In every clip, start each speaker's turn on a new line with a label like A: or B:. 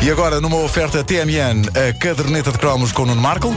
A: E agora, numa oferta TMN, a caderneta de cromos com o Nuno Marco.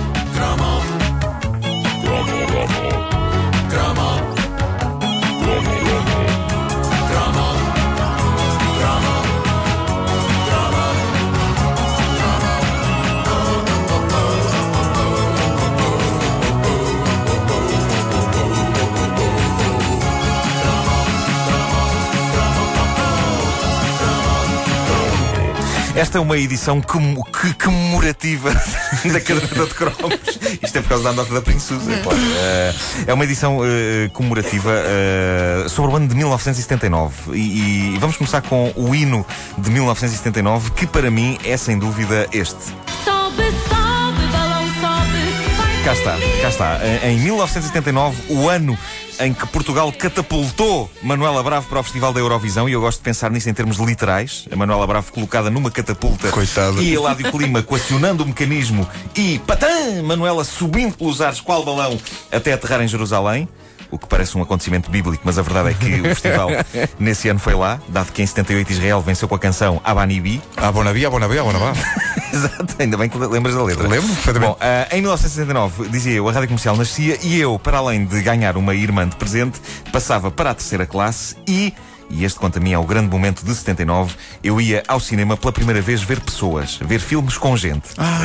B: Esta é uma edição como- que- comemorativa da caderneta de cromos. Isto é por causa da nota da Princesa, claro. Eh, é uma edição eh, comemorativa eh, sobre o ano de 1979. E, e vamos começar com o hino de 1979, que para mim é sem dúvida este.
C: Sobe, sobe, balão sobe.
B: Cá está, cá está. Em 1979, o ano em que Portugal catapultou Manuela Bravo para o Festival da Eurovisão, e eu gosto de pensar nisso em termos literais. A Manuela Bravo colocada numa catapulta
A: Coitada.
B: e Eládio Clima coacionando o mecanismo e patã! Manuela subindo pelos ares qual balão até aterrar em Jerusalém. O que parece um acontecimento bíblico, mas a verdade é que o festival nesse ano foi lá, dado que em 78 Israel venceu com a canção Abanibi.
A: Ah, Bonabi, ah, Bonabi, ah, Bonabi.
B: Exato, ainda bem que lembras da letra.
A: Lembro perfeitamente.
B: Bom, ah, em 1969, dizia eu, a rádio comercial nascia e eu, para além de ganhar uma irmã de presente, passava para a terceira classe e. E este, quanto a mim, é o grande momento de 79. Eu ia ao cinema pela primeira vez ver pessoas, ver filmes com gente. Ah,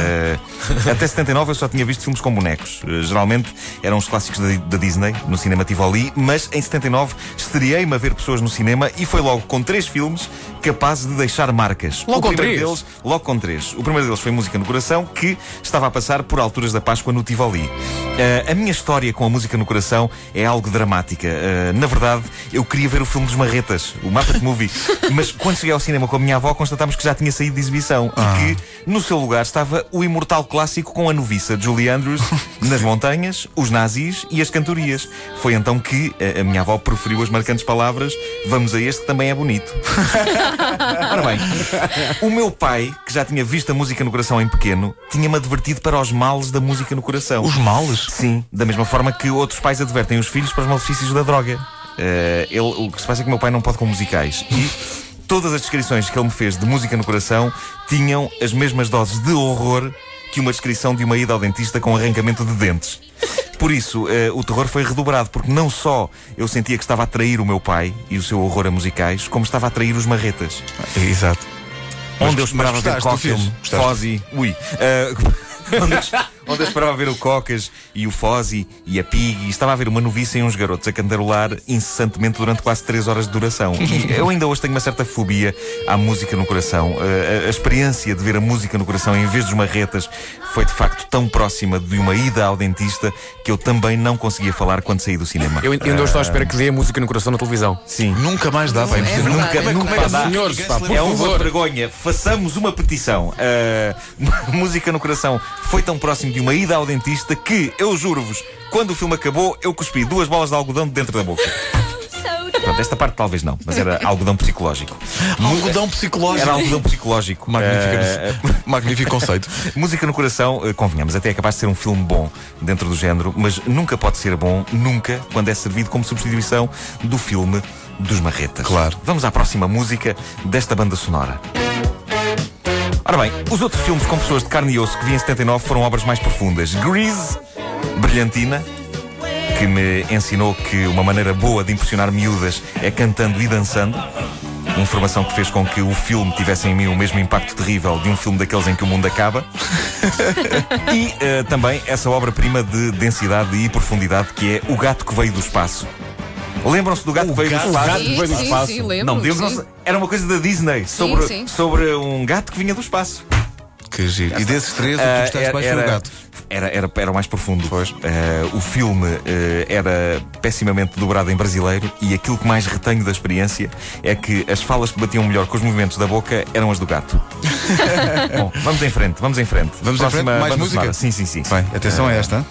B: até 79 eu só tinha visto filmes com bonecos. Eh, geralmente eram os clássicos da, da Disney, no cinema Tivoli, mas em 79 estreiei-me a ver pessoas no cinema e foi logo com três filmes capazes de deixar marcas.
D: Logo
B: o
D: com três?
B: deles Logo com três. O primeiro deles foi Música no Coração, que estava a passar por alturas da Páscoa no Tivoli. Eh, a minha história com a música no coração é algo dramática. Na verdade, eu queria ver o filme dos Marretas, o Muppet Movie. Mas quando cheguei ao cinema com a minha avó, constatámos que já tinha saído de exibição e que no seu lugar estava o imortal clássico com a noviça Julie Andrews nas montanhas, os nazis e as cantorias. Foi então que eh, a minha avó proferiu as marcantes palavras: Vamos a este que também é bonito. Ora bem, o meu pai, que já tinha visto a música no coração em pequeno, tinha-me advertido para os males da música no coração.
A: Os males?
B: Sim, da mesma forma que outros pais advertem os filhos para os malefícios da droga. Eh, ele, o que se passa é que meu pai não pode com musicais. E todas as descrições que ele me fez de música no coração tinham as mesmas doses de horror que uma descrição de uma ida ao dentista com arrancamento de dentes. Por isso, eh, o terror foi redobrado, porque não só eu sentia que estava a atrair o meu pai e o seu horror a musicais, como estava a atrair os marretas.
A: Exato. Mas-
B: Onde eu esperava
A: mas
B: ver Cocas,
A: filme?
B: Fozzy, ui. eh, onde, eu, onde eu esperava ver o Cocas e o Fozzy e a Pig e estava a ver uma noviça e uns garotos a cantarolar incessantemente durante quase 3 horas de duração. E eu ainda hoje tenho uma certa fobia à música no coração. Eh, a, a experiência de ver a música no coração em vez dos marretas foi de facto tão próxima de uma ida ao dentista que eu também não conseguia falar quando saí do cinema.
D: Eu ainda estou à espera que dê a música no coração na televisão.
B: Sim.
A: Nunca mais dá, pá.
E: É verdade.
B: Nunca,
E: Como
B: nunca
A: é
B: dá.
D: senhores, pá,
B: é uma
D: favor.
B: vergonha. Façamos uma petição. Uh, música no coração foi tão próximo de uma ida ao dentista que, eu juro-vos, quando o filme acabou, eu cuspi duas bolas de algodão de dentro da boca. Pronto, esta parte talvez não, mas era algodão psicológico.
A: Algodão psicológico.
B: Era algodão psicológico.
A: Magnífico,
B: Uh,
A: magnífico conceito.
B: Música no Coração, eh, convenhamos, até é capaz de ser um filme bom dentro do género, mas nunca pode ser bom, nunca, quando é servido como substituição do filme dos Marretas.
A: Claro.
B: Vamos à próxima música desta banda sonora. Ora bem, os outros filmes com pessoas de carne e osso que vi em 79 foram obras mais profundas. Grease, Brilhantina, que me ensinou que uma maneira boa de impressionar miúdas é cantando e dançando. Informação que fez com que o filme tivesse em mim o mesmo impacto terrível de um filme daqueles em que o mundo acaba. e eh, também essa obra-prima de densidade e profundidade que é O Gato que Veio do Espaço. Lembram-se do Gato que Veio do Espaço?
E: Sim,
D: veio do
E: sim,
D: espaço.
E: sim, lembro.
B: Não, Deus
E: sim.
B: se- Era uma coisa da Disney sobre,
E: sim.
B: sobre um gato que vinha do espaço.
A: Que giro. E desses três, o que tu
B: Ah,
A: gostaste mais foi o gato.
B: Era, era, era o mais profundo.
A: Pois.
B: Ah, o filme ah, era pessimamente dobrado em brasileiro e aquilo que mais retenho da experiência é que as falas que batiam melhor com os movimentos da boca eram as do gato. Bom, vamos em frente, vamos em frente.
A: Vamos em frente? Mais
B: banda
A: música?
B: sonora. Sim, sim, sim.
A: Bem, atenção a esta.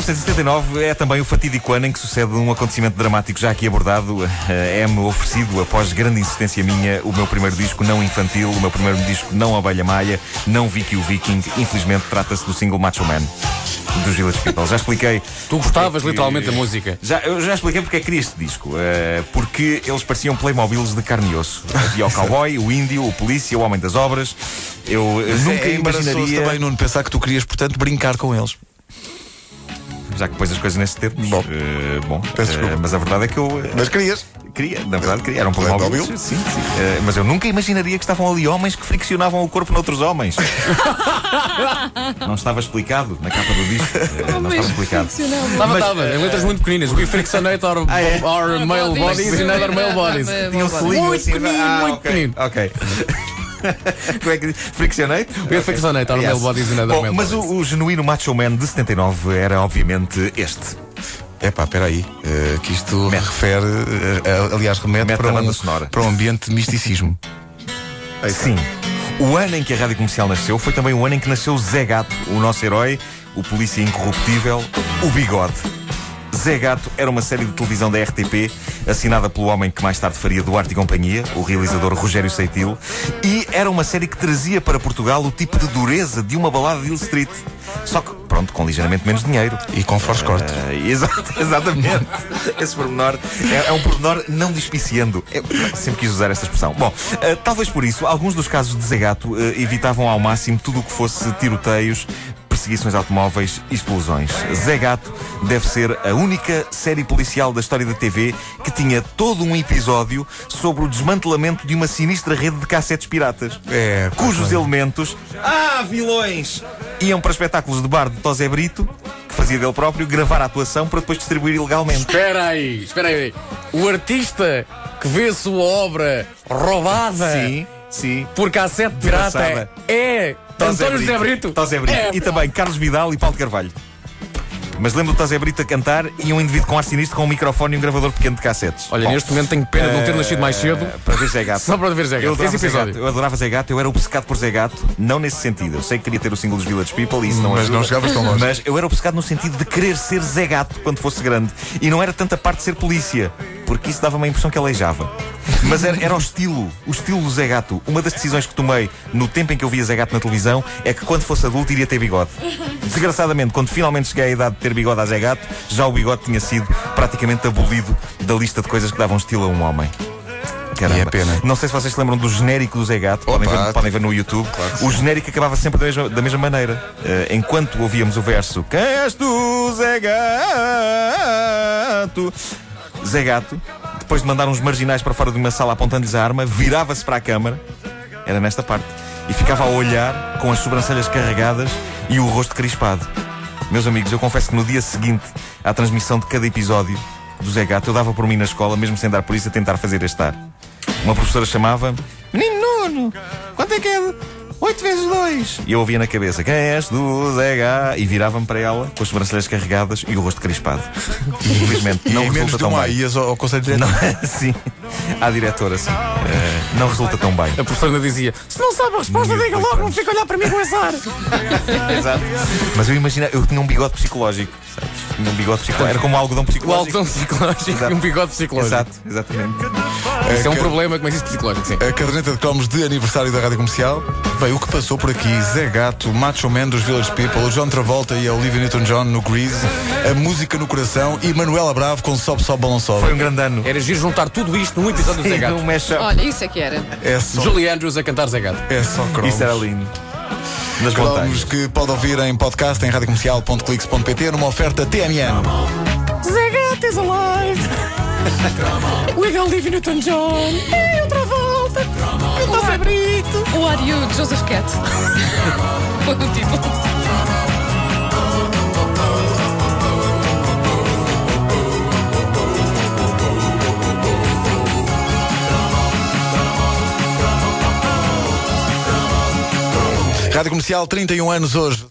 B: 1979 é também o fatídico ano em que sucede um acontecimento dramático já aqui abordado. Eh, É-me oferecido, após grande insistência minha, o meu primeiro disco não infantil, o meu primeiro disco não Abelha Maia, não Vicky o Viking. Infelizmente trata-se do single Macho Man dos Village People. Já expliquei.
D: Tu gostavas
B: que-
D: literalmente da música.
B: Já, eu já expliquei porque é que queria este disco. Eh, porque eles pareciam Playmobiles de carne e osso. Havia o cowboy, o índio, o polícia, o homem das obras. Eu eh, nunca
A: é
B: imaginaria.
A: também, Nuno, pensar que tu querias, portanto, brincar com eles.
B: Já que pôs as coisas nesses termos.
A: Bom.
B: Eh, bom
A: Peço
B: eh,
A: desculpa.
B: mas a verdade é que eu. eh,
A: Mas querias.
B: Queria, na verdade queria. Eram Playmobil.
A: Playmobil?
B: Sim, sim. Mas eu nunca imaginaria que estavam ali homens que friccionavam o corpo noutros homens. não estava explicado na capa do disco. Não estava explicado.
D: Estava,
B: Mas,
D: estava, em letras muito pequeninas. We frictionate our,
B: Ah, é?
D: our male bodies in other male bodies.
B: Tinha um selinho
D: Muito
B: assim.
D: pequenino,
B: ah,
D: muito
B: ok,
D: pequenino.
B: Ok. Como é que diz? Friccionate?
D: We frictionate our male bodies other
B: Bom, mas o, o genuíno Macho Man de 79 era obviamente este.
A: Epá, espera aí, eh, que isto refere, eh, aliás, remete
B: Mete
A: para
B: a banda
A: um,
B: sonora.
A: para um ambiente de misticismo.
B: Sim. O ano em que a Rádio Comercial nasceu foi também o ano em que nasceu Zé Gato, o nosso herói, o polícia incorruptível, o Bigode. Zé Gato era uma série de televisão da RTP, assinada pelo homem que mais tarde faria Duarte e Companhia, o realizador Rogério Seitil, e era uma série que trazia para Portugal o tipo de dureza de uma balada de Hill Street. Só que, pronto, com ligeiramente menos dinheiro.
A: E com forte corte.
B: Ah, exato, exatamente. Esse pormenor é, é um pormenor não despiciando. Eu sempre quis usar esta expressão. Bom, ah, talvez por isso, alguns dos casos de Zé Gato ah, evitavam ao máximo tudo o que fosse tiroteios, perseguições automóveis e explosões. Zé Gato deve ser a única série policial da história da TV que tinha todo um episódio sobre o desmantelamento de uma sinistra rede de cassetes piratas.
A: É,
B: cujos elementos, ah, vilões, iam para espetáculos de bar de Tosé Brito, que fazia dele próprio, gravar a atuação para depois distribuir ilegalmente.
D: Espera aí, espera aí. O artista que vê a sua obra roubada
B: Sim, sim.
D: por cassete pirata
B: Desgraçada.
D: é António José Brito.
B: Tosé Brito.
D: É,
B: e também Carlos Vidal e Paulo de Carvalho. Mas lembro do Tosé Brito a cantar e um indivíduo com ar sinistro com um microfone e um gravador pequeno de cassetes.
D: Olha,
B: Bom,
D: neste momento tenho pena de não ter nascido mais cedo.
B: eh, Para ver Zé Gato.
D: Só para ver Zé
B: Eu
D: Gato.
B: adorava,
D: Esse
B: Zé Gato. eu adorava Zé Gato, eu era obcecado por Zé Gato, não nesse sentido. Eu sei que queria ter o single dos Village People e isso não
A: Mas
B: ajuda.
A: não chegavas tão longe.
B: Mas eu era obcecado no sentido de querer ser Zé Gato quando fosse grande. E não era tanta parte de ser polícia, porque isso dava-me a impressão que aleijava. Mas era, era o estilo, o estilo do Zé Gato. Uma das decisões que tomei no tempo em que eu via Zé Gato na televisão é que quando fosse adulto iria ter bigode. Desgraçadamente, quando finalmente cheguei à idade de ter bigode a Zé Gato, já o bigode tinha sido praticamente abolido da lista de coisas que davam estilo a um homem. Caramba.
A: E é pena.
B: Não sei se vocês se lembram do genérico do Zé Gato, podem ver, podem ver no YouTube.
A: Claro que
B: o genérico acabava sempre da mesma, da mesma maneira. Eh, enquanto ouvíamos o verso Quem és tu, Zé Gato? Zé Gato, depois de mandar uns marginais para fora de uma sala apontando-lhes a arma, virava-se para a câmara, era nesta parte, e ficava a olhar com as sobrancelhas carregadas e o rosto crispado. Meus amigos, eu confesso que no dia seguinte à transmissão de cada episódio do Zé Gato, eu dava por mim na escola, mesmo sem dar por isso, a tentar fazer este ar. Uma professora chamava-me Menino Nuno, quanto é que é? 8 vezes 2. E eu ouvia na cabeça Quem és tu, Zé? E virava-me para ela com as sobrancelhas carregadas e o rosto crispado. Infelizmente,
A: E
B: não
A: em menos
B: resulta
A: de
B: tão bem.
A: ias ao, ao Conselho de.
B: Não, sim, à diretora, sim. Eh, não resulta tão bem.
D: A professora dizia: Se não sabe a resposta, diga logo, não fica a olhar para mim com esse ar.
B: Exato. Mas eu imagino, eu tinha um bigode psicológico. Sabes? Tinha um bigode psicológico. Era como um algodão
D: O
B: psicológico.
D: algodão psicológico
B: Exato.
D: e um bigode psicológico.
B: Exato, exatamente.
D: Isso é um problema, como é que existe psicológico, sim.
A: A caderneta de cromos de aniversário da Rádio Comercial. Bem, o que passou por aqui? Zé Gato, Macho Man dos Village People, o John Travolta e a Olivia Newton-John no Grease, a música no coração e Manuela Bravo com Sobe, Sobe, Balão Sobe.
B: Foi um grande ano.
D: Era giro juntar tudo isto num episódio do Zé Gato.
C: Olha, isso é que era.
A: É só,
D: Julie Andrews a cantar Zé Gato.
A: é só cromos.
B: Isso era lindo. Nas
A: Cromos
B: montanhas.
A: que pode ouvir em podcast em radiocomercial.clix.pt numa oferta TMN.
D: Zé Gato is alive! With Olivia Newton-John! E outra volta! Eu estou a Brito!
C: O Are You de Joseph Cat. Foi o título.
A: Rádio Comercial, 31 anos hoje.